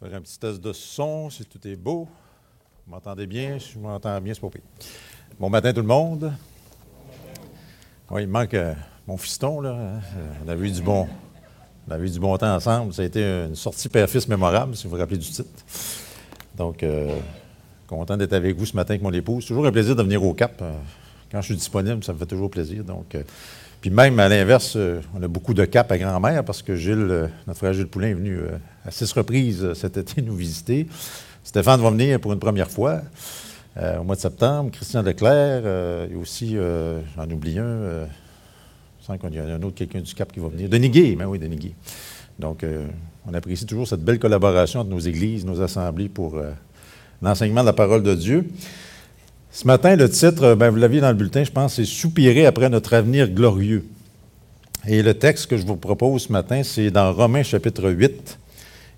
Faire un petit test de son, si tout est beau. Vous m'entendez bien? Si je m'entends bien, c'est pas pire. Bon matin tout le monde. Oui, il manque euh, mon fiston, là. hein. Euh, On a eu du bon. On a du bon temps ensemble. Ça a été une sortie père-fils mémorable, si vous vous rappelez du titre. Donc, euh, content d'être avec vous ce matin avec mon épouse. Toujours un plaisir de venir au Cap. Quand je suis disponible, ça me fait toujours plaisir. Donc, puis même à l'inverse, euh, on a beaucoup de Cap à grand-mère parce que Gilles, euh, notre frère Gilles Poulain est venu euh, à six reprises cet été nous visiter. Stéphane va venir pour une première fois au mois de septembre. Christian Leclerc, et aussi, j'en oublie un, je sens qu'il y a un autre quelqu'un du Cap qui va venir. Denis Guy, ben oui, Denis. Donc, on apprécie toujours cette belle collaboration entre nos églises, nos assemblées pour l'enseignement de la parole de Dieu. Ce matin, le titre, euh, ben, vous l'aviez dans le bulletin, je pense, c'est Soupirer après notre avenir glorieux. Et le texte que je vous propose ce matin, c'est dans Romains chapitre 8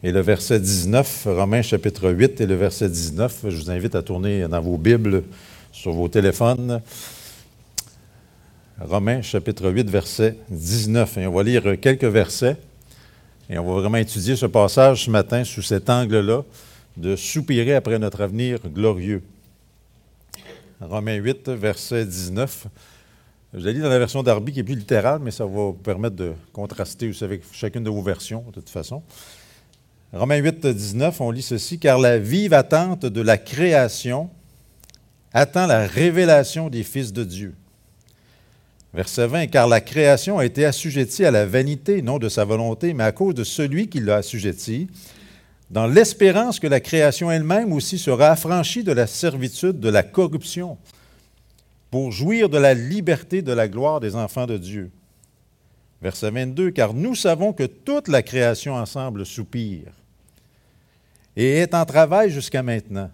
et le verset 19. Romains chapitre 8 et le verset 19. Je vous invite à tourner dans vos Bibles, sur vos téléphones. Romains chapitre 8, verset 19. Et on va lire quelques versets et on va vraiment étudier ce passage ce matin sous cet angle-là de soupirer après notre avenir glorieux. Romains 8, verset 19. Je l'ai lu dans la version d'Arby qui est plus littérale, mais ça va vous permettre de contraster aussi avec chacune de vos versions, de toute façon. Romains 8, 19, on lit ceci, car la vive attente de la création attend la révélation des fils de Dieu. Verset 20, car la création a été assujettie à la vanité, non de sa volonté, mais à cause de celui qui l'a assujettie, dans l'espérance que la création elle-même aussi sera affranchie de la servitude de la corruption, pour jouir de la liberté de la gloire des enfants de Dieu. Verset 22, car nous savons que toute la création ensemble soupire et est en travail jusqu'à maintenant.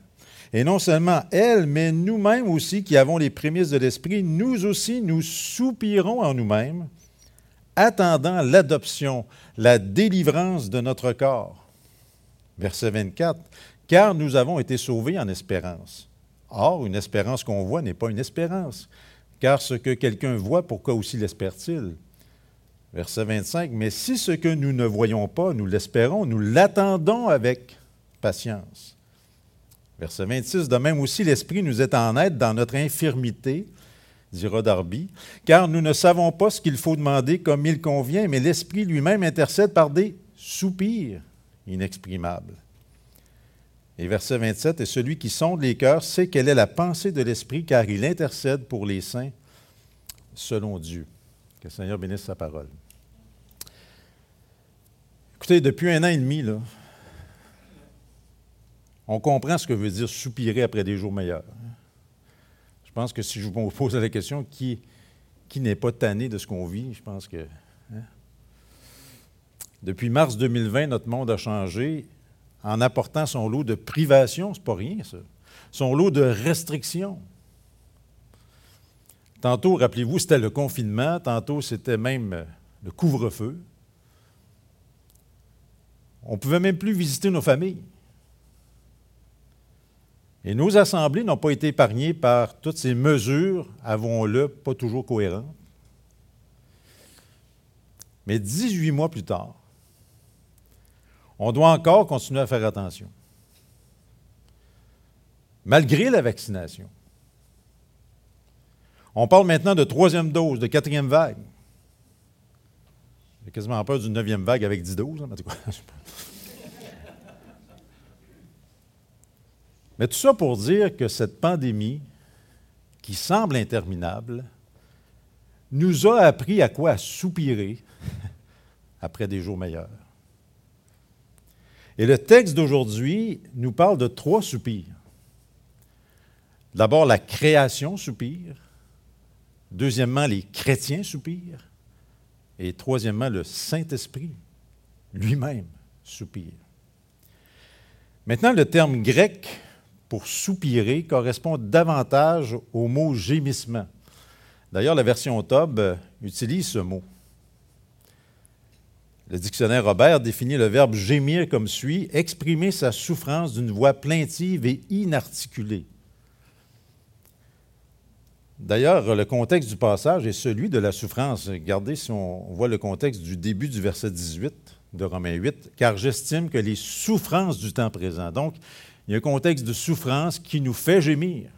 Et non seulement elle, mais nous-mêmes aussi qui avons les prémices de l'Esprit, nous aussi, nous soupirons en nous-mêmes, attendant l'adoption, la délivrance de notre corps. Verset 24, car nous avons été sauvés en espérance. Or, une espérance qu'on voit n'est pas une espérance, car ce que quelqu'un voit, pourquoi aussi l'espère-t-il? Verset 25, mais si ce que nous ne voyons pas, nous l'espérons, nous l'attendons avec patience. Verset 26, de même aussi l'Esprit nous est en aide dans notre infirmité, dira Darby, car nous ne savons pas ce qu'il faut demander comme il convient, mais l'Esprit lui-même intercède par des soupirs inexprimables. Et verset 27, et celui qui sonde les cœurs sait quelle est la pensée de l'Esprit, car il intercède pour les saints selon Dieu. Que le Seigneur bénisse sa parole. Écoutez, depuis un an et demi, là, on comprend ce que veut dire soupirer après des jours meilleurs. Je pense que si je vous pose la question, qui, qui n'est pas tanné de ce qu'on vit, je pense que. Depuis mars 2020, notre monde a changé en apportant son lot de privations, c'est pas rien ça, son lot de restrictions. Tantôt, rappelez-vous, c'était le confinement, tantôt c'était même euh, le couvre-feu. On ne pouvait même plus visiter nos familles. Et nos assemblées n'ont pas été épargnées par toutes ces mesures, avouons-le, pas toujours cohérentes. Mais 18 mois plus tard, on doit encore continuer à faire attention. Malgré la vaccination. On parle maintenant de troisième dose, de quatrième vague. J'ai quasiment peur d'une neuvième vague avec 10 doses. hein. Mais tout ça pour dire que cette pandémie, qui semble interminable, nous a appris à quoi soupirer après des jours meilleurs. Et le texte d'aujourd'hui nous parle de trois soupirs. D'abord, la création soupire. Deuxièmement, les chrétiens soupirent. Et troisièmement, le Saint-Esprit lui-même soupire. Maintenant, le terme grec pour soupirer correspond davantage au mot gémissement. D'ailleurs, la version Tob utilise ce mot. Le dictionnaire Robert définit le verbe gémir comme suit exprimer sa souffrance d'une voix plaintive et inarticulée. D'ailleurs, le contexte du passage est celui de la souffrance. Regardez si on voit le contexte du début du verset 18. de Romains 8, car j'estime que les souffrances du temps présent, donc il y a un contexte de souffrance qui nous fait gémir,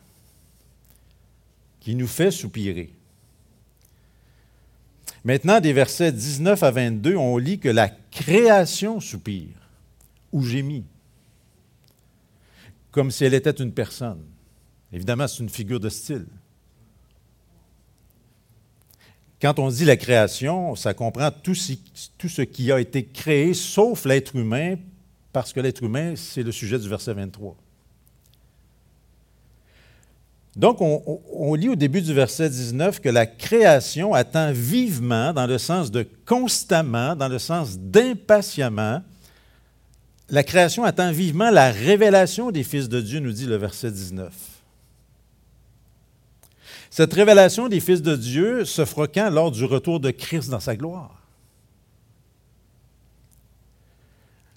qui nous fait soupirer. Maintenant, des versets 19 à 22, on lit que la création soupire ou gémit, comme si elle était une personne. Évidemment, c'est une figure de style. Quand on dit la création, ça comprend tout ce, qui a été créé, sauf l'être humain, parce que l'être humain, c'est le sujet du verset 23. Donc, on, lit au début du verset 19 que la création attend vivement, dans le sens de constamment, dans le sens d'impatiemment. La création attend vivement la révélation des fils de Dieu, nous dit le verset 19. Cette révélation des fils de Dieu se fera quand? Lors du retour de Christ dans sa gloire.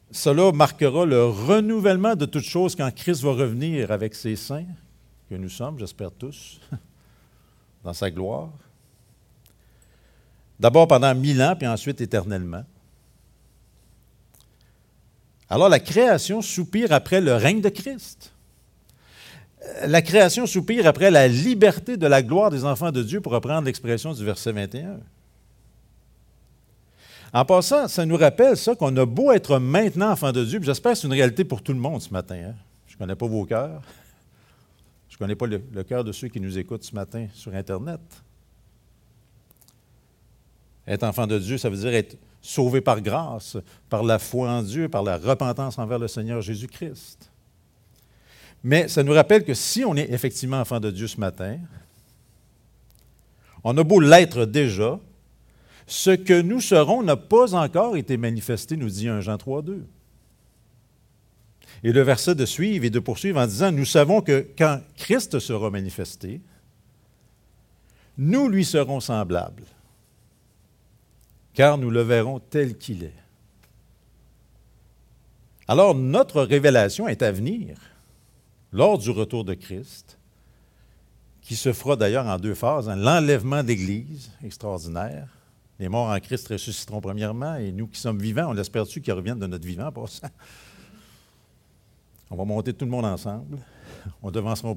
Cela marquera le renouvellement de toutes choses quand Christ va revenir avec ses saints, que nous sommes, j'espère tous, dans sa gloire. D'abord pendant mille ans, puis ensuite éternellement. Alors la création soupire après le règne de Christ. La création soupire après la liberté de la gloire des enfants de Dieu, pour reprendre l'expression du verset 21. En passant, ça nous rappelle ça qu'on a beau être maintenant enfant de Dieu, j'espère que c'est une réalité pour tout le monde ce matin. Hein. Je ne connais pas vos cœurs. Connais pas le, le cœur de ceux qui nous écoutent ce matin sur Internet. Être enfant de Dieu, ça veut dire être sauvé par grâce, par la foi en Dieu, par la repentance envers le Seigneur Jésus-Christ. Mais ça nous rappelle que si on est effectivement enfant de Dieu ce matin, on a beau l'être déjà, ce que nous serons n'a pas encore été manifesté, nous dit 1 Jean 3, 2. Et le verset de suivre et de poursuivre en disant, nous savons que quand Christ sera manifesté, nous lui serons semblables, car nous le verrons tel qu'il est. Alors notre révélation est à venir lors du retour de Christ, qui se fera d'ailleurs en deux phases, hein, l'enlèvement d'Église, extraordinaire, les morts en Christ ressusciteront premièrement, et nous qui sommes vivants, on l'espère-tu qu'ils reviennent de notre vivant pour ça? On va monter tout le monde ensemble. On ne devancera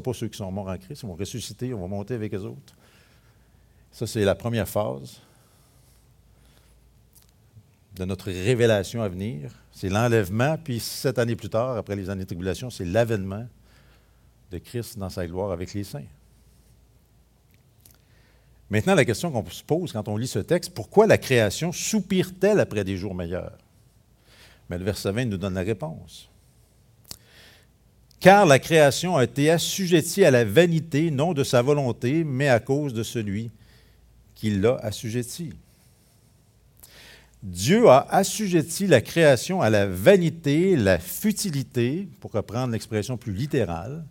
pas, ceux qui sont morts en Christ. Ils vont ressusciter, on va monter avec les autres. Ça, c'est la première phase de notre révélation à venir. C'est l'enlèvement, puis sept années plus tard, après les années de tribulation, c'est l'avènement de Christ dans sa gloire avec les saints. Maintenant, la question qu'on se pose quand on lit ce texte, pourquoi la création soupire-t-elle après des jours meilleurs? Mais le verset 20 nous donne la réponse. Car la création a été assujettie à la vanité, non de sa volonté, mais à cause de celui qui l'a assujettie. Dieu a assujetti la création à la vanité, la futilité, pour reprendre l'expression plus littérale,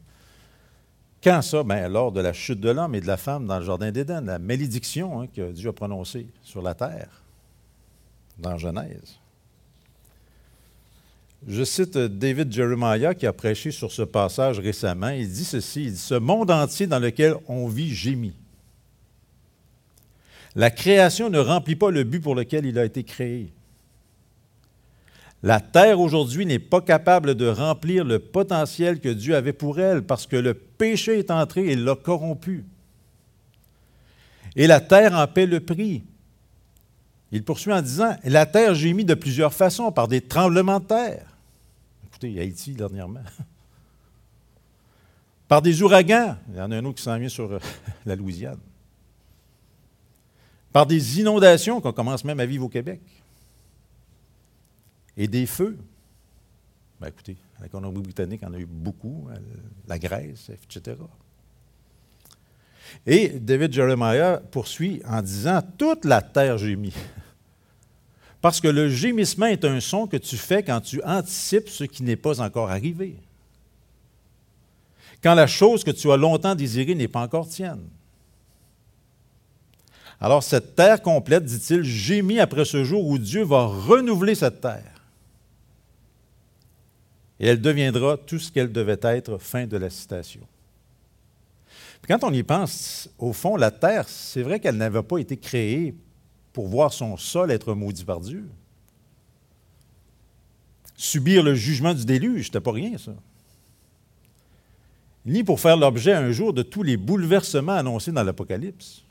quand ça? Bien, lors de la chute de l'homme et de la femme dans le Jardin d'Éden, la malédiction hein, que Dieu a prononcée sur la terre, dans Genèse. Je cite David Jeremiah qui a prêché sur ce passage récemment. Il dit ceci, il dit, Ce monde entier dans lequel on vit gémit. La création ne remplit pas le but pour lequel il a été créé. La terre aujourd'hui n'est pas capable de remplir le potentiel que Dieu avait pour elle parce que le péché est entré et l'a corrompu. Et la terre en paie le prix. Il poursuit en disant La terre gémit de plusieurs façons, par des tremblements de terre. Écoutez, Haïti dernièrement. Par des ouragans. Il y en a un autre qui s'en vient sur euh, la Louisiane. Par des inondations qu'on commence même à vivre au Québec et des feux. Ben, écoutez, la Colombie-Britannique en a eu beaucoup, euh, la Grèce, etc. Et David Jeremiah poursuit en disant Toute la terre gémit. Parce que le gémissement est un son que tu fais quand tu anticipes ce qui n'est pas encore arrivé. Quand la chose que tu as longtemps désirée n'est pas encore tienne. Alors cette terre complète, dit-il, gémit après ce jour où Dieu va renouveler cette terre et elle deviendra tout ce qu'elle devait être, fin de la citation. quand on y pense, au fond, la terre, c'est vrai qu'elle n'avait pas été créée pour voir son sol être maudit par Dieu, subir le jugement du déluge, c'était pas rien, ça. Ni pour faire l'objet un jour de tous les bouleversements annoncés dans l'Apocalypse.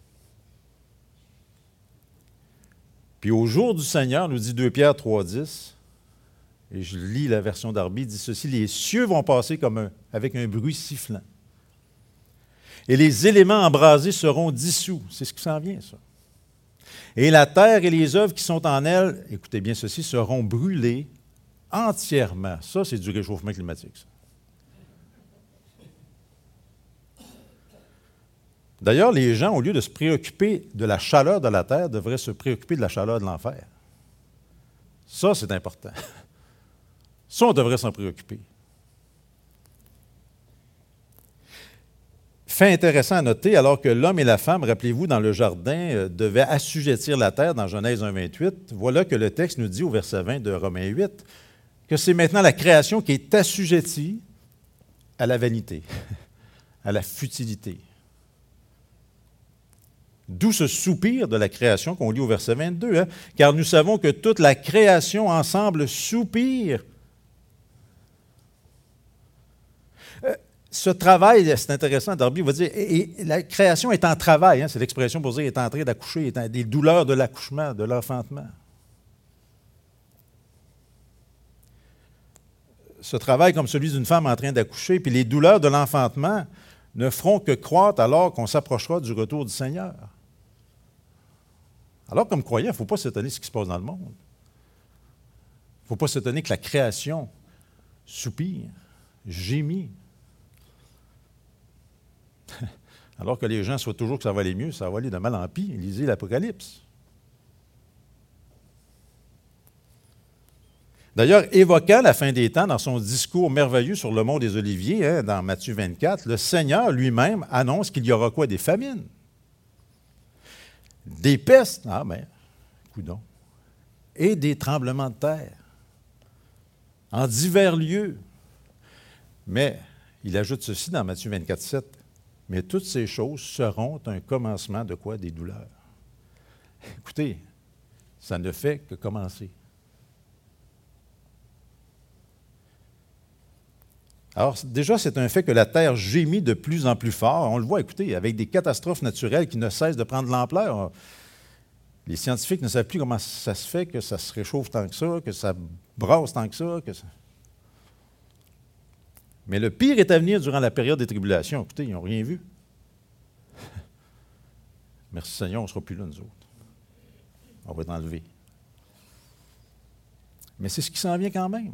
Puis au jour du Seigneur, nous dit 2 Pierre 3,10, et je lis la version d'Arby, dit ceci Les cieux vont passer comme avec un bruit sifflant. Et les éléments embrasés seront dissous. C'est ce qui s'en vient, ça. Et la terre et les œuvres qui sont en elle, écoutez bien ceci, seront brûlées entièrement. Ça, c'est du réchauffement climatique. D'ailleurs, les gens, au lieu de se préoccuper de la chaleur de la terre, devraient se préoccuper de la chaleur de l'enfer. Ça, c'est important. Ça, on devrait s'en préoccuper. Fait intéressant à noter, alors que l'homme et la femme, rappelez-vous, dans le jardin, euh, devaient assujettir la terre dans Genèse 1, 28, voilà que le texte nous dit au verset 20 de Romains 8 que c'est maintenant la création qui est assujettie à la vanité, à la futilité. D'où ce soupir de la création qu'on lit au verset 22, hein. car nous savons que toute la création ensemble soupire. Ce travail, c'est intéressant, Darby va dire, et, la création est en travail, hein, c'est l'expression pour dire est en train d'accoucher, des douleurs de l'accouchement, de l'enfantement. Ce travail comme celui d'une femme en train d'accoucher, puis les douleurs de l'enfantement ne feront que croître alors qu'on s'approchera du retour du Seigneur. Alors, comme croyant, il ne faut pas s'étonner de ce qui se passe dans le monde. Il ne faut pas s'étonner que la création soupire, gémit. Alors que les gens souhaitent toujours que ça va aller mieux, ça va aller de mal en pis. Lisez l'Apocalypse. D'ailleurs, évoquant la fin des temps dans son discours merveilleux sur le mont des Oliviers, hein, dans Matthieu 24, le Seigneur lui-même annonce qu'il y aura quoi? Des famines. Des pestes, ah ben, coudons, et des tremblements de terre en divers lieux. Mais il ajoute ceci dans Matthieu 24, 7. Mais toutes ces choses seront un commencement de quoi? Des douleurs. Écoutez, ça ne fait que commencer. Alors, déjà, c'est un fait que la Terre gémit de plus en plus fort. On le voit, écoutez, avec des catastrophes naturelles qui ne cessent de prendre l'ampleur. Les scientifiques ne savent plus comment ça se fait que ça se réchauffe tant que ça, que ça brasse tant que ça. Que Mais le pire est à venir durant la période des tribulations. Écoutez, ils n'ont rien vu. Merci Seigneur, on ne sera plus là, nous autres. On va être enlevés. Mais c'est ce qui s'en vient quand même.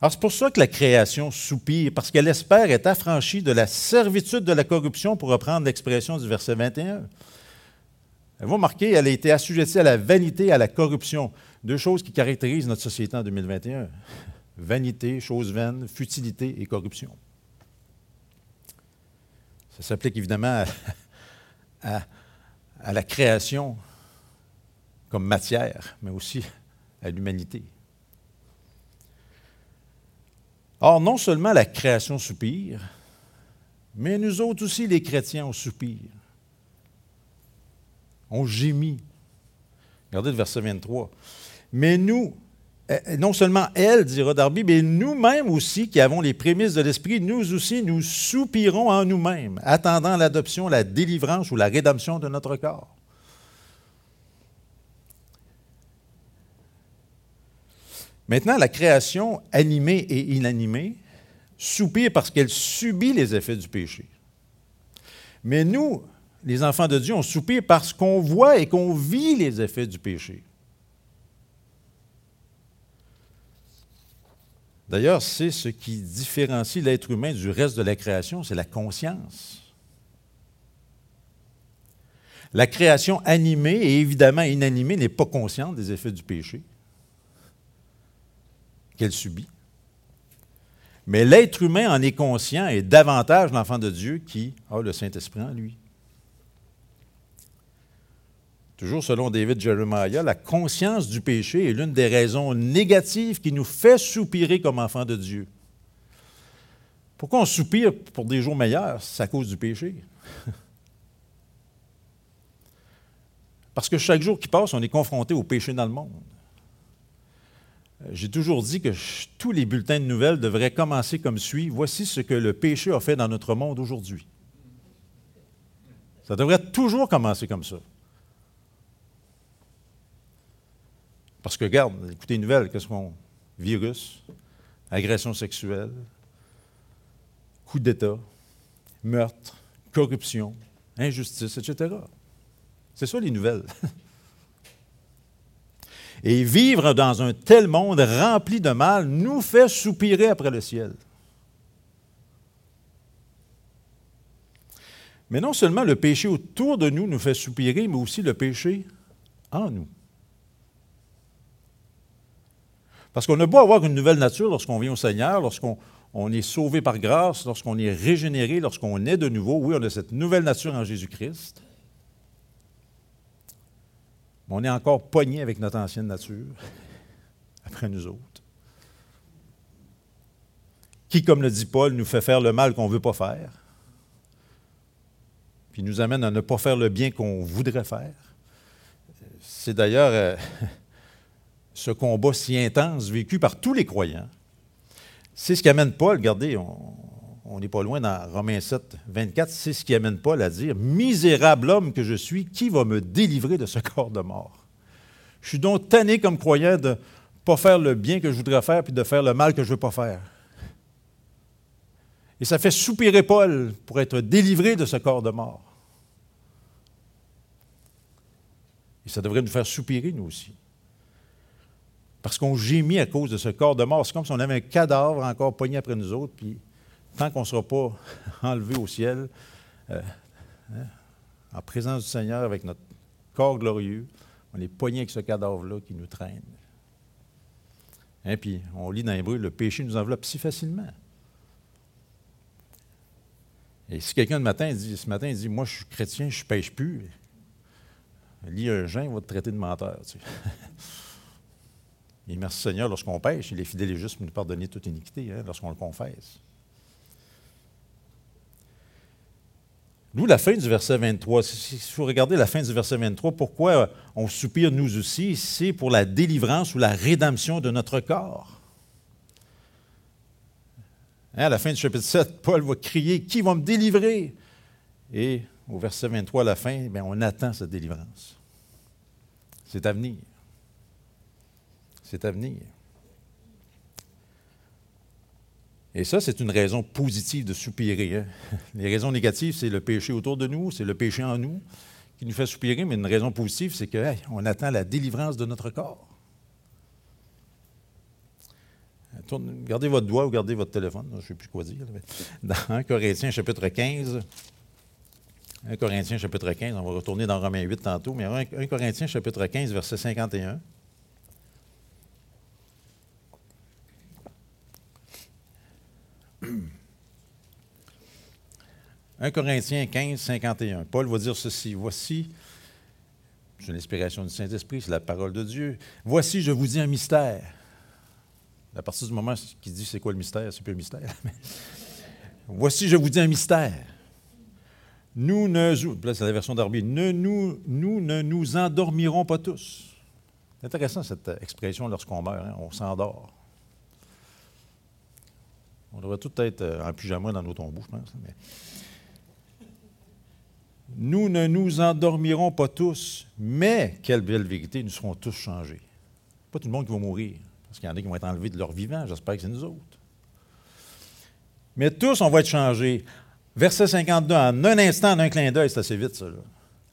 Alors, c'est pour ça que la création soupire, parce qu'elle espère être affranchie de la servitude de la corruption, pour reprendre l'expression du verset 21. Vous remarquez, elle a été assujettie à la vanité, à la corruption, deux choses qui caractérisent notre société en 2021. Vanité, chose vaine, futilité et corruption. Ça s'applique évidemment à, la création comme matière, mais aussi à l'humanité. Or, non seulement la création soupire, mais nous autres aussi, les chrétiens, on soupire. On gémit. Regardez le verset 23. Mais nous, non seulement elle, dira Darby, mais nous-mêmes aussi, qui avons les prémices de l'Esprit, nous aussi, nous soupirons en nous-mêmes, attendant l'adoption, la délivrance ou la rédemption de notre corps. Maintenant, la création animée et inanimée soupire parce qu'elle subit les effets du péché. Mais nous, les enfants de Dieu, on soupire parce qu'on voit et qu'on vit les effets du péché. D'ailleurs, c'est ce qui différencie l'être humain du reste de la création, c'est la conscience. La création animée et évidemment inanimée n'est pas consciente des effets du péché qu'elle subit. Mais l'être humain en est conscient et davantage l'enfant de Dieu qui a le Saint-Esprit en lui. Toujours selon David Jeremiah, la conscience du péché est l'une des raisons négatives qui nous fait soupirer comme enfants de Dieu. Pourquoi on soupire pour des jours meilleurs? C'est à cause du péché. Parce que chaque jour qui passe, on est confronté au péché dans le monde. J'ai toujours dit que tous les bulletins de nouvelles devraient commencer comme suit. Voici ce que le péché a fait dans notre monde aujourd'hui. Ça devrait toujours commencer comme ça. Parce que, regarde, écoutez les nouvelles, qu'est-ce qu'on. Virus, agression sexuelle, coup d'État, meurtre, corruption, injustice, etc. C'est ça les nouvelles. Et vivre dans un tel monde rempli de mal nous fait soupirer après le ciel. Mais non seulement le péché autour de nous nous fait soupirer, mais aussi le péché en nous. Parce qu'on a beau avoir une nouvelle nature lorsqu'on vient au Seigneur, lorsqu'on est sauvé par grâce, lorsqu'on est régénéré, lorsqu'on est de nouveau. Oui, on a cette nouvelle nature en Jésus-Christ on est encore pogné avec notre ancienne nature, après nous autres. Qui, comme le dit Paul, nous fait faire le mal qu'on ne veut pas faire, puis nous amène à ne pas faire le bien qu'on voudrait faire. C'est d'ailleurs euh, ce combat si intense vécu par tous les croyants. C'est ce qui amène Paul, regardez, on, n'est pas loin dans Romains 7, 24, c'est ce qui amène Paul à dire Misérable homme que je suis, qui va me délivrer de ce corps de mort? Je suis donc tanné comme croyant de ne pas faire le bien que je voudrais faire puis de faire le mal que je ne veux pas faire. Et ça fait soupirer Paul pour être délivré de ce corps de mort. Et ça devrait nous faire soupirer, nous aussi. Parce qu'on gémit à cause de ce corps de mort. C'est comme si on avait un cadavre encore pogné après nous autres, puis tant qu'on ne sera pas enlevé au ciel, euh, hein, en présence du Seigneur avec notre corps glorieux, on est poigné avec ce cadavre-là qui nous traîne. Et hein, puis, on lit dans l'hébreu, le péché nous enveloppe si facilement. Et si quelqu'un le matin dit, ce matin dit Moi, je suis chrétien, je ne pêche plus, lis un Jean, il va te traiter de menteur. Et merci Seigneur, lorsqu'on pêche, il est fidèle et juste pour nous pardonner toute iniquité, hein, lorsqu'on le confesse. Nous, la fin du verset 23, il faut regarder la fin du verset 23, pourquoi on soupire nous aussi, c'est pour la délivrance ou la rédemption de notre corps. Hein, à la fin du chapitre 7, Paul va crier Qui va me délivrer Et au verset 23, à la fin, bien, on attend cette délivrance. C'est à venir. C'est à venir. Et ça, c'est une raison positive de soupirer. Hein. Les raisons négatives, c'est le péché autour de nous, c'est le péché en nous qui nous fait soupirer, mais une raison positive, c'est qu'on attend la délivrance de notre corps. Gardez votre doigt ou gardez votre téléphone, je ne sais plus quoi dire. Dans 1 Corinthiens chapitre 15, 1 Corinthiens chapitre 15, on va retourner dans Romains 8 tantôt, mais 1 Corinthiens chapitre 15, verset 51. 1 Corinthiens 15, 51. Paul va dire ceci. Voici, j'ai l'inspiration du Saint-Esprit, c'est la parole de Dieu. Voici, je vous dis un mystère. À partir du moment qu'il dit c'est quoi le mystère, c'est plus un mystère. Voici, je vous dis un mystère. Nous ne, la version ne, nous, nous ne nous endormirons pas tous. C'est intéressant cette expression lorsqu'on meurt, hein, on s'endort. On devrait tout être euh, en pyjama dans nos tombeaux, je pense. Mais... Nous ne nous endormirons pas tous, mais, quelle belle vérité, nous serons tous changés. Pas tout le monde qui va mourir, parce qu'il y en a qui vont être enlevés de leur vivant, j'espère que c'est nous autres. Mais tous, on va être changés. Verset 52, en un instant, en un clin d'œil, c'est assez vite, ça.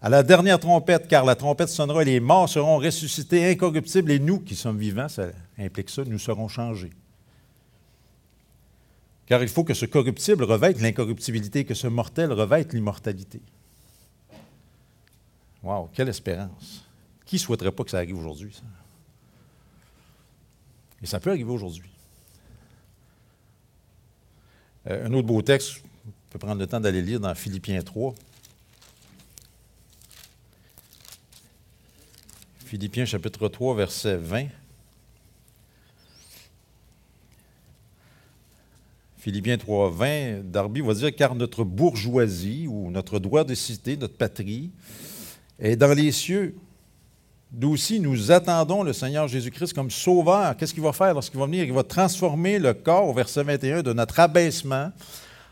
À la dernière trompette, car la trompette sonnera, les morts seront ressuscités incorruptibles, et nous qui sommes vivants, ça implique ça, nous serons changés. Car il faut que ce corruptible revête l'incorruptibilité, que ce mortel revête l'immortalité. Wow, quelle espérance. Qui souhaiterait pas que ça arrive aujourd'hui, ça? Et ça peut arriver aujourd'hui. Euh, un autre beau texte, on peut prendre le temps d'aller lire dans Philippiens 3. Philippiens chapitre 3, verset 20. Philippiens 3, 20, Darby va dire Car notre bourgeoisie ou notre droit de cité, notre patrie, est dans les cieux, D'aussi, nous attendons le Seigneur Jésus-Christ comme sauveur. Qu'est-ce qu'il va faire lorsqu'il va venir? Il va transformer le corps, au verset 21, de notre abaissement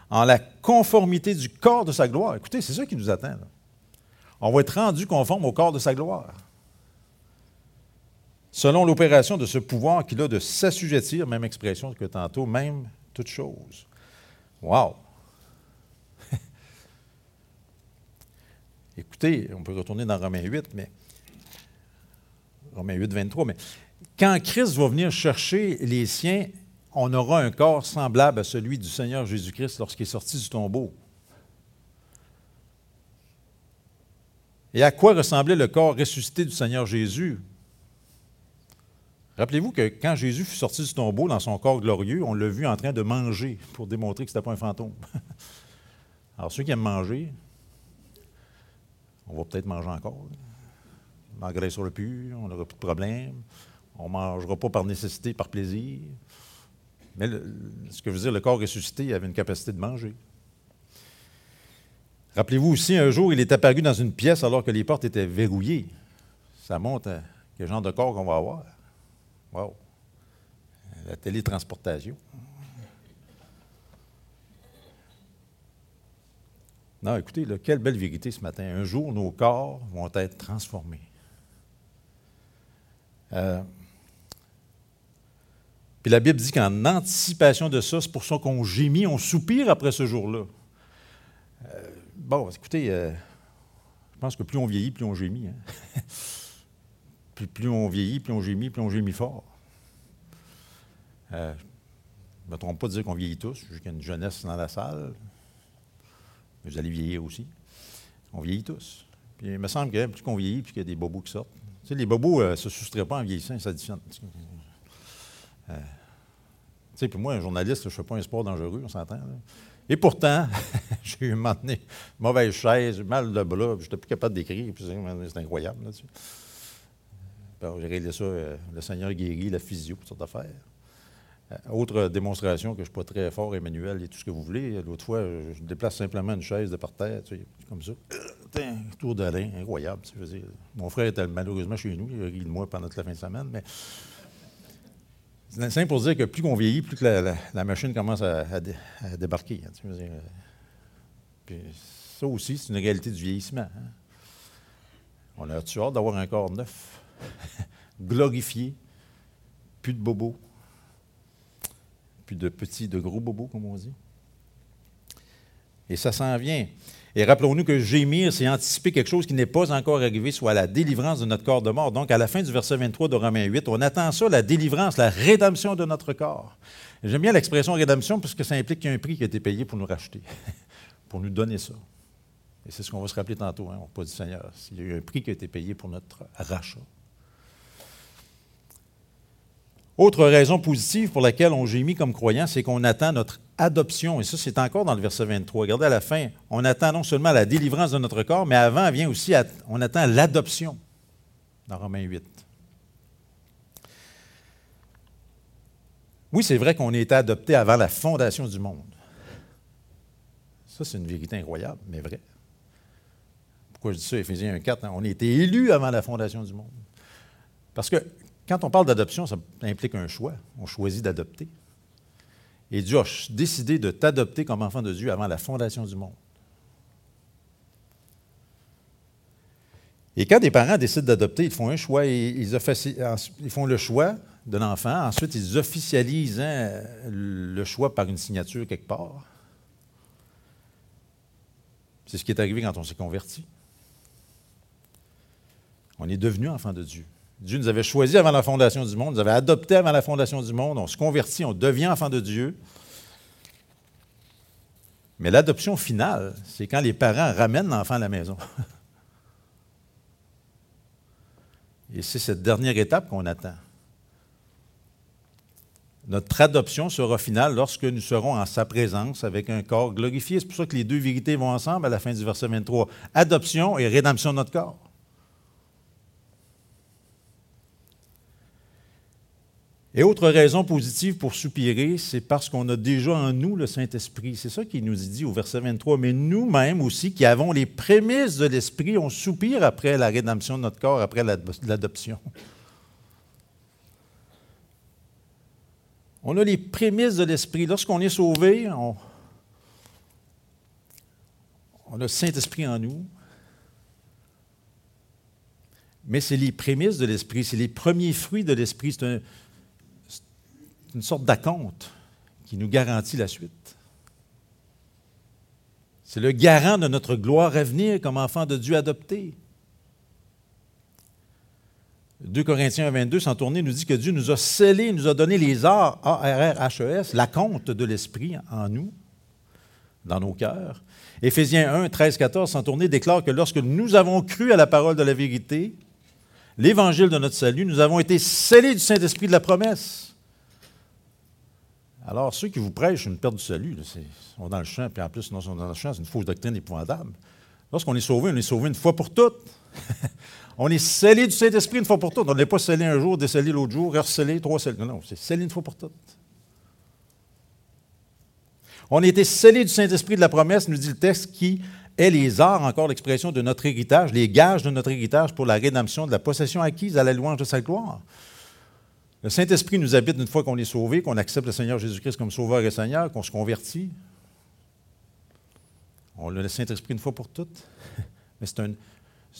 en la conformité du corps de sa gloire. Écoutez, c'est ça qui nous attend. On va être rendu conforme au corps de sa gloire. Selon l'opération de ce pouvoir qu'il a de s'assujettir, même expression que tantôt, même toute chose. Wow! Écoutez, on peut retourner dans Romains 8, mais Romains 8, 23, mais quand Christ va venir chercher les siens, on aura un corps semblable à celui du Seigneur Jésus-Christ lorsqu'il est sorti du tombeau. Et à quoi ressemblait le corps ressuscité du Seigneur Jésus? Rappelez-vous que quand Jésus fut sorti du tombeau dans son corps glorieux, on l'a vu en train de manger pour démontrer que ce n'était pas un fantôme. Alors, ceux qui aiment manger, on va peut-être manger encore. On n'engraissera plus, on n'aura plus de problème. On ne mangera pas par nécessité, par plaisir. Mais ce que veut dire, le corps ressuscité avait une capacité de manger. Rappelez-vous aussi, un jour, il est apparu dans une pièce alors que les portes étaient verrouillées. Ça montre quel genre de corps qu'on va avoir. Wow! La télétransportation. Non, écoutez, quelle belle vérité ce matin. Un jour, nos corps vont être transformés. Euh, puis la Bible dit qu'en anticipation de ça, c'est pour ça qu'on gémit, on soupire après ce jour-là. Euh, bon, écoutez, euh, je pense que plus on vieillit, plus on gémit. Hein. plus, on vieillit, plus on gémit, plus on gémit fort. je ne me trompe pas de dire qu'on vieillit tous, qu'il y a une jeunesse dans la salle. Vous allez vieillir aussi. On vieillit tous. Puis il me semble que plus qu'on vieillit, plus qu'il y a des bobos qui sortent. Tu sais, les bobos ne euh, se soustraient pas en vieillissant, ils s'additionnent. Euh, tu sais, puis moi, un journaliste, je ne fais pas un sport dangereux, on s'entend. Et pourtant, j'ai eu un mauvaise chaise, mal de bras, je n'étais plus capable d'écrire, c'est incroyable. Là-dessus. J'ai réglé ça, euh, le Seigneur guérit, la physio, toutes sortes d'affaires. Euh, autre démonstration que je ne suis pas très fort, Emmanuel, et tout ce que vous voulez. L'autre fois, je déplace simplement une chaise de par terre, tu sais, comme ça. Euh, tour d'Alain, incroyable. Mon frère était malheureusement chez nous, il a ri de moi pendant toute la fin de semaine, mais c'est simple pour dire que plus qu'on vieillit, plus que la, machine commence à, débarquer. Euh, ça aussi, c'est une réalité du vieillissement. Hein. On a hâte d'avoir un corps neuf, glorifié, plus de bobos de petits, de gros bobos, comme on dit. Et ça s'en vient. Et rappelons-nous que gémir, c'est anticiper quelque chose qui n'est pas encore arrivé, soit la délivrance de notre corps de mort. Donc, à la fin du verset 23 de Romains 8, on attend ça, la délivrance, la rédemption de notre corps. J'aime bien l'expression rédemption parce que ça implique qu'il y a un prix qui a été payé pour nous racheter, pour nous donner ça. Et c'est ce qu'on va se rappeler tantôt, hein, on pas du Seigneur. Il y a eu un prix qui a été payé pour notre rachat. Autre raison positive pour laquelle on gémit comme croyant, c'est qu'on attend notre adoption. Et ça, c'est encore dans le verset 23. Regardez à la fin, on attend non seulement la délivrance de notre corps, mais avant vient aussi, on attend l'adoption, dans Romains 8. Oui, c'est vrai qu'on a été adopté avant la fondation du monde. Ça, c'est une vérité incroyable, mais vraie. Pourquoi je dis ça, Éphésiens 1.4? Hein? On a été élus avant la fondation du monde. Parce que quand on parle d'adoption, ça implique un choix. On choisit d'adopter. Et Dieu a décidé de t'adopter comme enfant de Dieu avant la fondation du monde. Et quand des parents décident d'adopter, ils font un choix, ils, font le choix de l'enfant, ensuite ils officialisent hein, le choix par une signature quelque part. C'est ce qui est arrivé quand on s'est converti. On est devenu enfant de Dieu. Dieu nous avait choisis avant la fondation du monde, nous avait adoptés avant la fondation du monde, on se convertit, on devient enfant de Dieu. Mais l'adoption finale, c'est quand les parents ramènent l'enfant à la maison. Et c'est cette dernière étape qu'on attend. Notre adoption sera finale lorsque nous serons en sa présence avec un corps glorifié. C'est pour ça que les deux vérités vont ensemble à la fin du verset 23. Adoption et rédemption de notre corps. Et autre raison positive pour soupirer, c'est parce qu'on a déjà en nous le Saint-Esprit. C'est ça qu'il nous dit au verset 23. Mais nous-mêmes aussi, qui avons les prémices de l'Esprit, on soupire après la rédemption de notre corps, après l'adoption. On a les prémices de l'Esprit. Lorsqu'on est sauvé, on, a le Saint-Esprit en nous. Mais c'est les prémices de l'Esprit, c'est les premiers fruits de l'Esprit. C'est un, une sorte d'acompte qui nous garantit la suite. C'est le garant de notre gloire à venir comme enfant de Dieu adopté. 2 Corinthiens 22, sans tourner, nous dit que Dieu nous a scellés, nous a donné les arts, A-R-R-H-E-S, la de l'Esprit en nous, dans nos cœurs. Éphésiens 1, 13, 14, sans tourner, déclare que lorsque nous avons cru à la parole de la vérité, l'évangile de notre salut, nous avons été scellés du Saint-Esprit de la promesse. Alors, ceux qui vous prêchent une perte du salut, ils sont dans le champ, puis en plus, non, sont dans le champ, c'est une fausse doctrine épouvantable. Lorsqu'on est sauvé, on est sauvé une fois pour toutes. on est scellé du Saint-Esprit une fois pour toutes. On n'est pas scellé un jour, décellé l'autre jour, recellé, trois scellés. Non, c'est scellé une fois pour toutes. On a été scellé du Saint-Esprit de la promesse, nous dit le texte, qui est les arts, encore l'expression de notre héritage, les gages de notre héritage pour la rédemption de la possession acquise à la louange de sa gloire. Le Saint-Esprit nous habite une fois qu'on est sauvé, qu'on accepte le Seigneur Jésus-Christ comme Sauveur et Seigneur, qu'on se convertit. On le Saint-Esprit une fois pour toutes. Mais c'est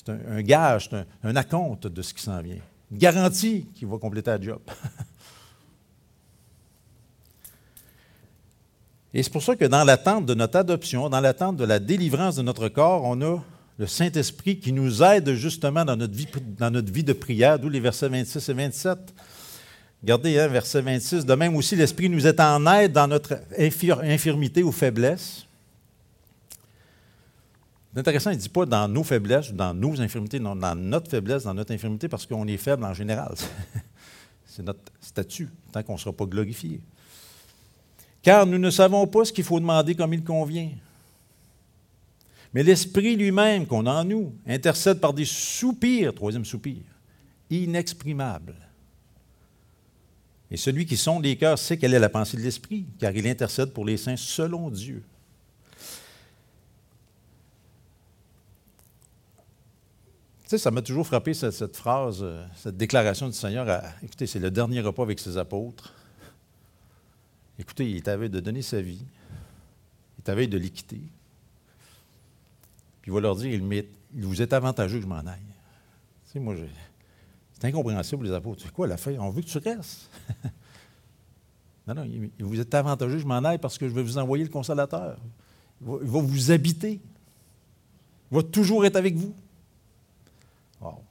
un, gage, c'est un, un acompte de ce qui s'en vient. Une garantie qu'il va compléter la job. Et c'est pour ça que dans l'attente de notre adoption, dans l'attente de la délivrance de notre corps, on a le Saint-Esprit qui nous aide justement dans notre vie, dans notre vie de prière, d'où les versets 26 et 27. Regardez, hein, verset 26. De même aussi, l'Esprit nous est en aide dans notre infirmité ou faiblesse. C'est intéressant, il ne dit pas dans nos faiblesses ou dans nos infirmités, non, dans notre faiblesse, dans notre infirmité, parce qu'on est faible en général. C'est notre statut, tant qu'on ne sera pas glorifié. Car nous ne savons pas ce qu'il faut demander comme il convient. Mais l'Esprit lui-même qu'on a en nous intercède par des soupirs, troisième soupir, inexprimables et celui qui sonde les cœurs sait quelle est la pensée de l'Esprit, car il intercède pour les saints selon Dieu. Tu sais, ça m'a toujours frappé cette, phrase, euh, cette déclaration du Seigneur. écoutez, c'est le dernier repas avec ses apôtres. Écoutez, il t'avait de donner sa vie. Il t'avait de l'équiter. Puis il va leur dire, il, il vous est avantageux que je m'en aille. Tu sais, moi, j'ai c'est incompréhensible, les apôtres. C'est quoi la feuille? On veut que tu restes. non, non, vous êtes avantageux, je m'en aille parce que je vais vous envoyer le consolateur. Il va, vous habiter. Il va toujours être avec vous. Wow.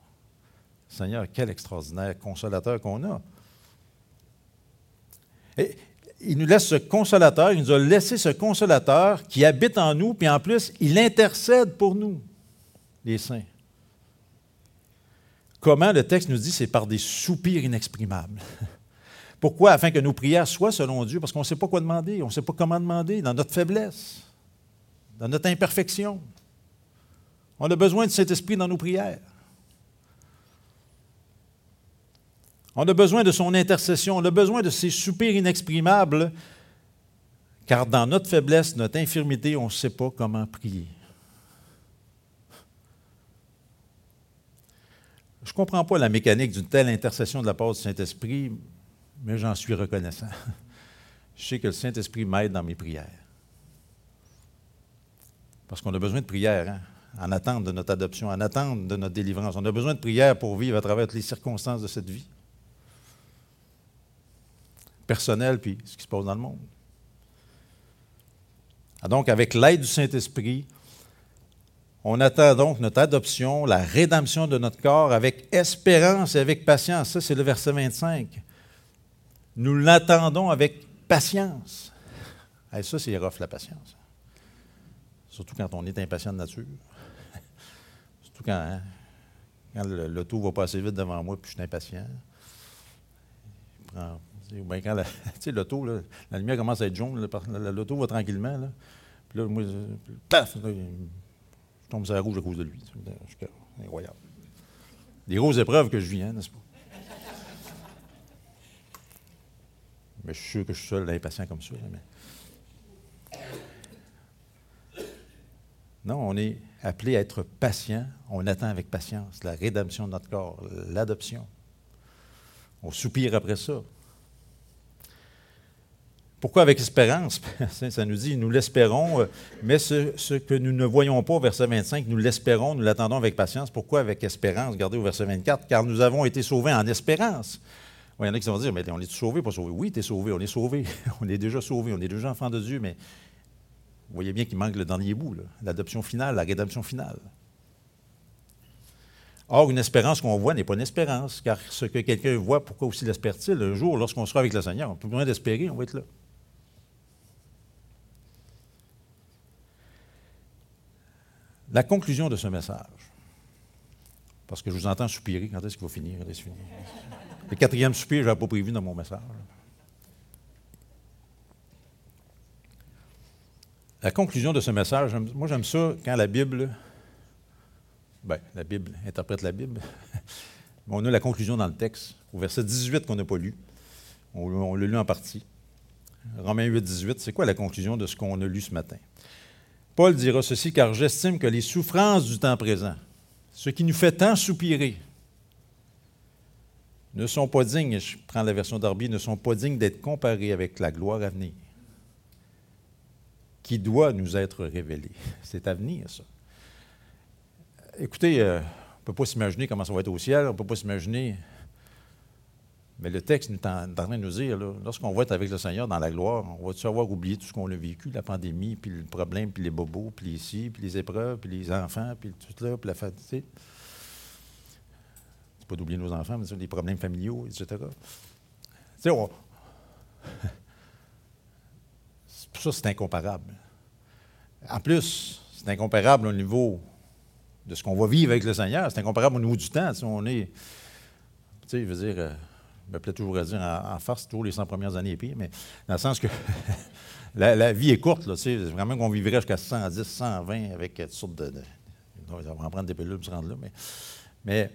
Seigneur, quel extraordinaire consolateur qu'on a. Il nous laisse ce consolateur, il nous a laissé ce consolateur qui habite en nous, puis en plus, il intercède pour nous, les saints. Comment le texte nous dit c'est par des soupirs inexprimables. Pourquoi? Afin que nos prières soient selon Dieu, parce qu'on ne sait pas quoi demander, on ne sait pas comment demander, dans notre faiblesse, dans notre imperfection. On a besoin de cet esprit dans nos prières. On a besoin de son intercession, on a besoin de ces soupirs inexprimables, car dans notre faiblesse, notre infirmité, on ne sait pas comment prier. Je ne comprends pas la mécanique d'une telle intercession de la part du Saint-Esprit, mais j'en suis reconnaissant. Je sais que le Saint-Esprit m'aide dans mes prières. Parce qu'on a besoin de prière, hein, en attente de notre adoption, en attente de notre délivrance. On a besoin de prière pour vivre à travers les circonstances de cette vie. Personnelle, puis ce qui se passe dans le monde. Ah, donc, avec l'aide du Saint-Esprit, on attend donc notre adoption, la rédemption de notre corps avec espérance et avec patience. Ça, c'est le verset 25. Nous l'attendons avec patience. ça, c'est rough, la patience. Surtout quand on est impatient de nature. Surtout quand, hein, quand l'auto va passer vite devant moi puis je suis impatient. ou bien quand l'auto, la lumière commence à être jaune, l'auto va tranquillement. Là, puis là, moi, paf, tombe sur la rouge à cause de lui. C'est incroyable. Des grosses épreuves que je vis, hein, n'est-ce pas? Mais je suis sûr que je suis seul impatient comme ça. Non, on est appelé à être patient. On attend avec patience la rédemption de notre corps, l'adoption. On soupire après ça. Pourquoi avec espérance? Ça nous dit, nous l'espérons, euh, mais ce, que nous ne voyons pas au verset 25, nous l'espérons, nous l'attendons avec patience. Pourquoi avec espérance? Regardez au verset 24, car nous avons été sauvés en espérance. il y en a qui vont dire, mais on est sauvé, pas sauvé? Oui, tu es sauvé, on est sauvé. on est déjà sauvé, on est déjà enfant de Dieu, mais vous voyez bien qu'il manque le dernier bout, l'adoption finale, la rédemption finale. Or, une espérance qu'on voit n'est pas une espérance, car ce que quelqu'un voit, pourquoi aussi l'espère-t-il? Un jour, lorsqu'on sera avec le Seigneur, on peut plus d'espérer, on va être là. La conclusion de ce message, parce que je vous entends soupirer, quand est-ce qu'il va finir? Le quatrième soupir, je n'avais pas prévu dans mon message. La conclusion de ce message, moi j'aime ça quand la Bible, ben, la Bible interprète la Bible, on a la conclusion dans le texte, au verset 18 qu'on n'a pas lu. On, on l'a lu en partie. Romains 8, 18, c'est quoi la conclusion de ce qu'on a lu ce matin? Paul dira ceci, car j'estime que les souffrances du temps présent, ce qui nous fait tant soupirer, ne sont pas dignes, je prends la version d'Arby, ne sont pas dignes d'être comparées avec la gloire à venir, qui doit nous être révélée. C'est à venir, ça. Écoutez, euh, on ne peut pas s'imaginer comment ça va être au ciel, on ne peut pas s'imaginer mais le texte est en train de nous dire, lorsqu'on va être avec le Seigneur dans la gloire, on va-tu avoir oublié tout ce qu'on a vécu, la pandémie, puis le problème, puis les bobos, puis ici, puis les épreuves, puis les enfants, puis tout là, puis la fatigue. C'est pas d'oublier nos enfants, mais des problèmes familiaux, etc. Tu ça, c'est incomparable. En plus, c'est incomparable au niveau de ce qu'on va vivre avec le Seigneur. C'est incomparable au niveau du temps. Si on est. Tu sais, je veux dire. Me plaît toujours dire en, farce, toujours les 100 premières années et pire, mais dans le sens que la, vie est courte, tu sais, vraiment qu'on vivrait jusqu'à 110, 120 avec toutes sortes de. on va en prendre des pilules pour se rendre là, mais, mais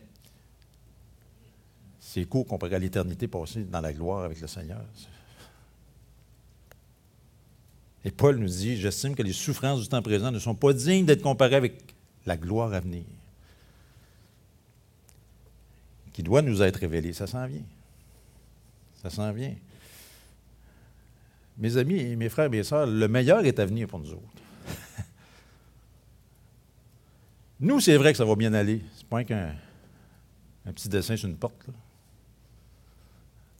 c'est court comparé à l'éternité passée dans la gloire avec le Seigneur. Et Paul nous dit J'estime que les souffrances du temps présent ne sont pas dignes d'être comparées avec la gloire à venir, qui doit nous être révélée. Ça s'en vient. Ça s'en vient. Mes amis et mes frères et mes sœurs, le meilleur est à venir pour nous autres. nous, c'est vrai que ça va bien aller. C'est pas qu'un un petit dessin sur une porte.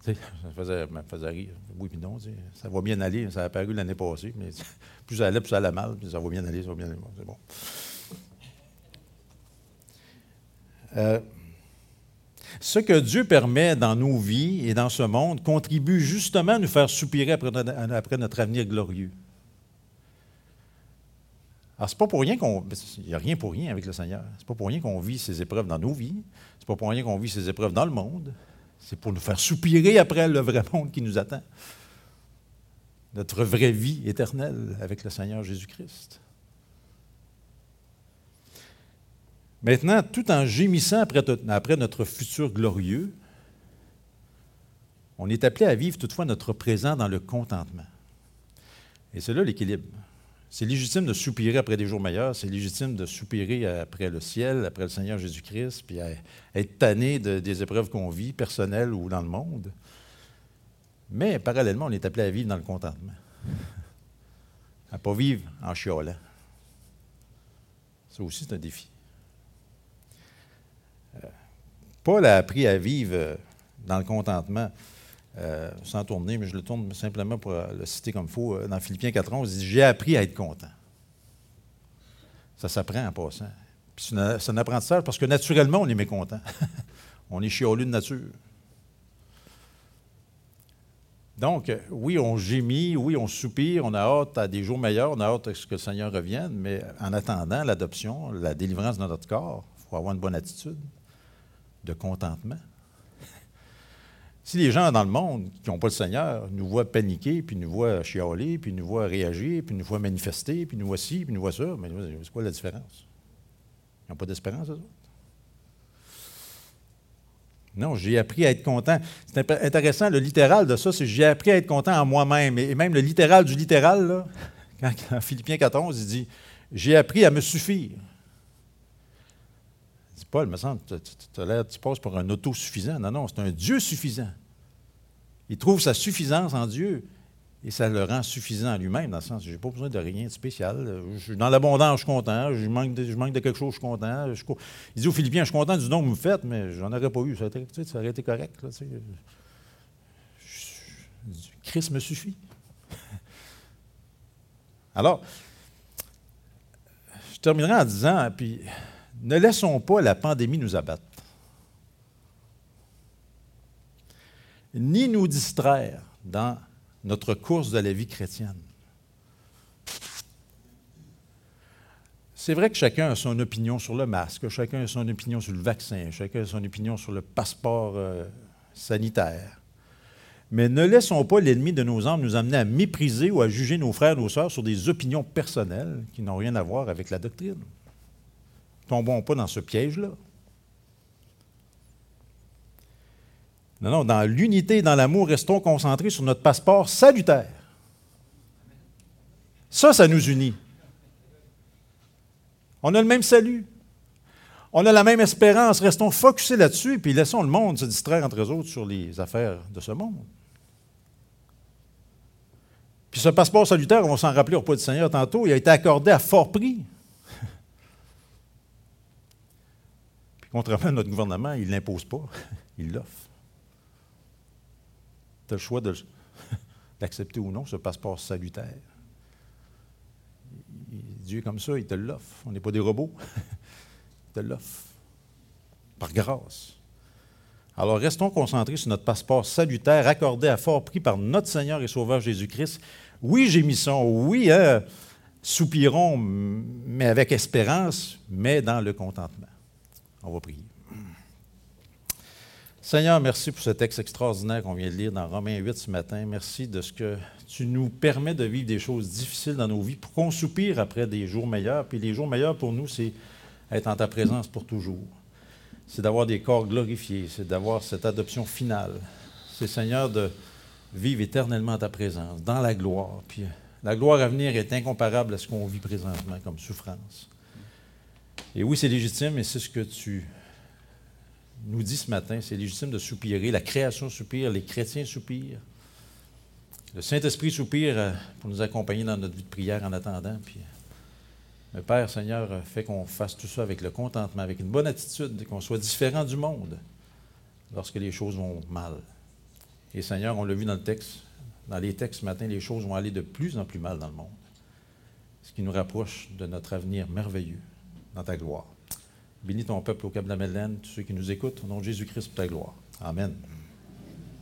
ça me faisait rire. Oui, puis non. Ça va bien aller. Ça a apparu l'année passée. Mais plus ça allait, plus ça allait mal. Puis ça va bien aller, ça va bien aller. C'est bon. Euh, ce que Dieu permet dans nos vies et dans ce monde contribue justement à nous faire soupirer après notre, avenir glorieux. Alors, c'est pas pour rien qu'on. Il n'y a rien pour rien avec le Seigneur. C'est pas pour rien qu'on vit ces épreuves dans nos vies. C'est pas pour rien qu'on vit ces épreuves dans le monde. C'est pour nous faire soupirer après le vrai monde qui nous attend. Notre vraie vie éternelle avec le Seigneur Jésus-Christ. Maintenant, tout en gémissant après, notre futur glorieux, on est appelé à vivre toutefois notre présent dans le contentement. Et c'est là l'équilibre. C'est légitime de soupirer après des jours meilleurs, c'est légitime de soupirer après le ciel, après le Seigneur Jésus-Christ, puis être tanné des épreuves qu'on vit, personnelles ou dans le monde. Mais parallèlement, on est appelé à vivre dans le contentement. À ne pas vivre en chiolant. Ça aussi, c'est un défi. Paul a appris à vivre euh, dans le contentement, euh, sans tourner, mais je le tourne simplement pour euh, le citer comme il faut. Dans Philippiens 4, il dit J'ai appris à être content. Ça s'apprend en passant. C'est un apprentissage parce que naturellement, on est mécontent. on est chialeux de nature. Donc, oui, on gémit, oui, on soupire, on a hâte à des jours meilleurs, on a hâte à ce que le Seigneur revienne, mais en attendant l'adoption, la délivrance de notre corps, il faut avoir une bonne attitude de contentement. Si les gens dans le monde qui n'ont pas le Seigneur nous voient paniquer, puis nous voient chialer, puis nous voient réagir, puis nous voient manifester, puis nous voient ci, puis nous voient ça, mais c'est quoi la différence? Ils n'ont pas d'espérance, eux autres? Non, j'ai appris à être content. C'est intéressant, le littéral de ça, c'est j'ai appris à être content en moi-même. Et même le littéral du littéral, là, quand, en Philippiens 14, il dit J'ai appris à me suffire. Paul, me semble, tu, tu passes pour un autosuffisant. Non, non, c'est un Dieu suffisant. Il trouve sa suffisance en Dieu. Et ça le rend suffisant à lui-même, dans le sens, je n'ai pas besoin de rien de spécial. Je dans l'abondance, je suis content. Je manque, de, je manque de quelque chose, je suis content. il dit aux Philippiens, je suis content du don que vous me faites, mais j'en aurais pas eu. Ça aurait été, correct. Christ me suffit. Alors, je terminerai en disant, puis, ne laissons pas la pandémie nous abattre. Ni nous distraire dans notre course de la vie chrétienne. C'est vrai que chacun a son opinion sur le masque, chacun a son opinion sur le vaccin, chacun a son opinion sur le passeport euh, sanitaire. Mais ne laissons pas l'ennemi de nos âmes nous amener à mépriser ou à juger nos frères et nos sœurs sur des opinions personnelles qui n'ont rien à voir avec la doctrine. Tombons pas dans ce piège-là. Non, non, dans l'unité dans l'amour, restons concentrés sur notre passeport salutaire. Ça, ça nous unit. On a le même salut. On a la même espérance. Restons focusés là-dessus puis laissons le monde se distraire entre eux autres sur les affaires de ce monde. Puis ce passeport salutaire, on va s'en rappeler au repas du Seigneur tantôt, il a été accordé à fort prix. Contrairement à notre gouvernement, il ne l'impose pas, il l'offre tu as le choix d'accepter ou non ce passeport salutaire. Dieu est comme ça, il te l'offre. On n'est pas des robots. il te l'offre. Par grâce. Alors restons concentrés sur notre passeport salutaire accordé à fort prix par notre Seigneur et Sauveur Jésus-Christ. Oui, gémissons, oui, hein, soupirons, mais avec espérance, mais dans le contentement. On va prier. Seigneur, merci pour ce texte extraordinaire qu'on vient de lire dans Romains 8 ce matin. Merci de ce que tu nous permets de vivre des choses difficiles dans nos vies pour qu'on soupire après des jours meilleurs. Puis les jours meilleurs pour nous, c'est être en ta présence pour toujours. C'est d'avoir des corps glorifiés, c'est d'avoir cette adoption finale. C'est, Seigneur, de vivre éternellement en ta présence, dans la gloire. Puis la gloire à venir est incomparable à ce qu'on vit présentement comme souffrance. Et oui, c'est légitime et c'est ce que tu nous dit ce matin, c'est légitime de soupirer. La création soupire, les chrétiens soupirent. Le Saint-Esprit soupire euh, pour nous accompagner dans notre vie de prière en attendant. Puis, le Père Seigneur euh, fait qu'on fasse tout ça avec le contentement, avec une bonne attitude, qu'on soit différent du monde lorsque les choses vont mal. Et Seigneur, on l'a vu dans le texte, dans les textes ce matin, les choses vont aller de plus en plus mal dans le monde. Ce qui nous rapproche de notre avenir merveilleux dans ta gloire. Bénis ton peuple au Cap de la Madeleine, tous ceux qui nous écoutent, au nom de Jésus-Christ pour ta gloire. Amen.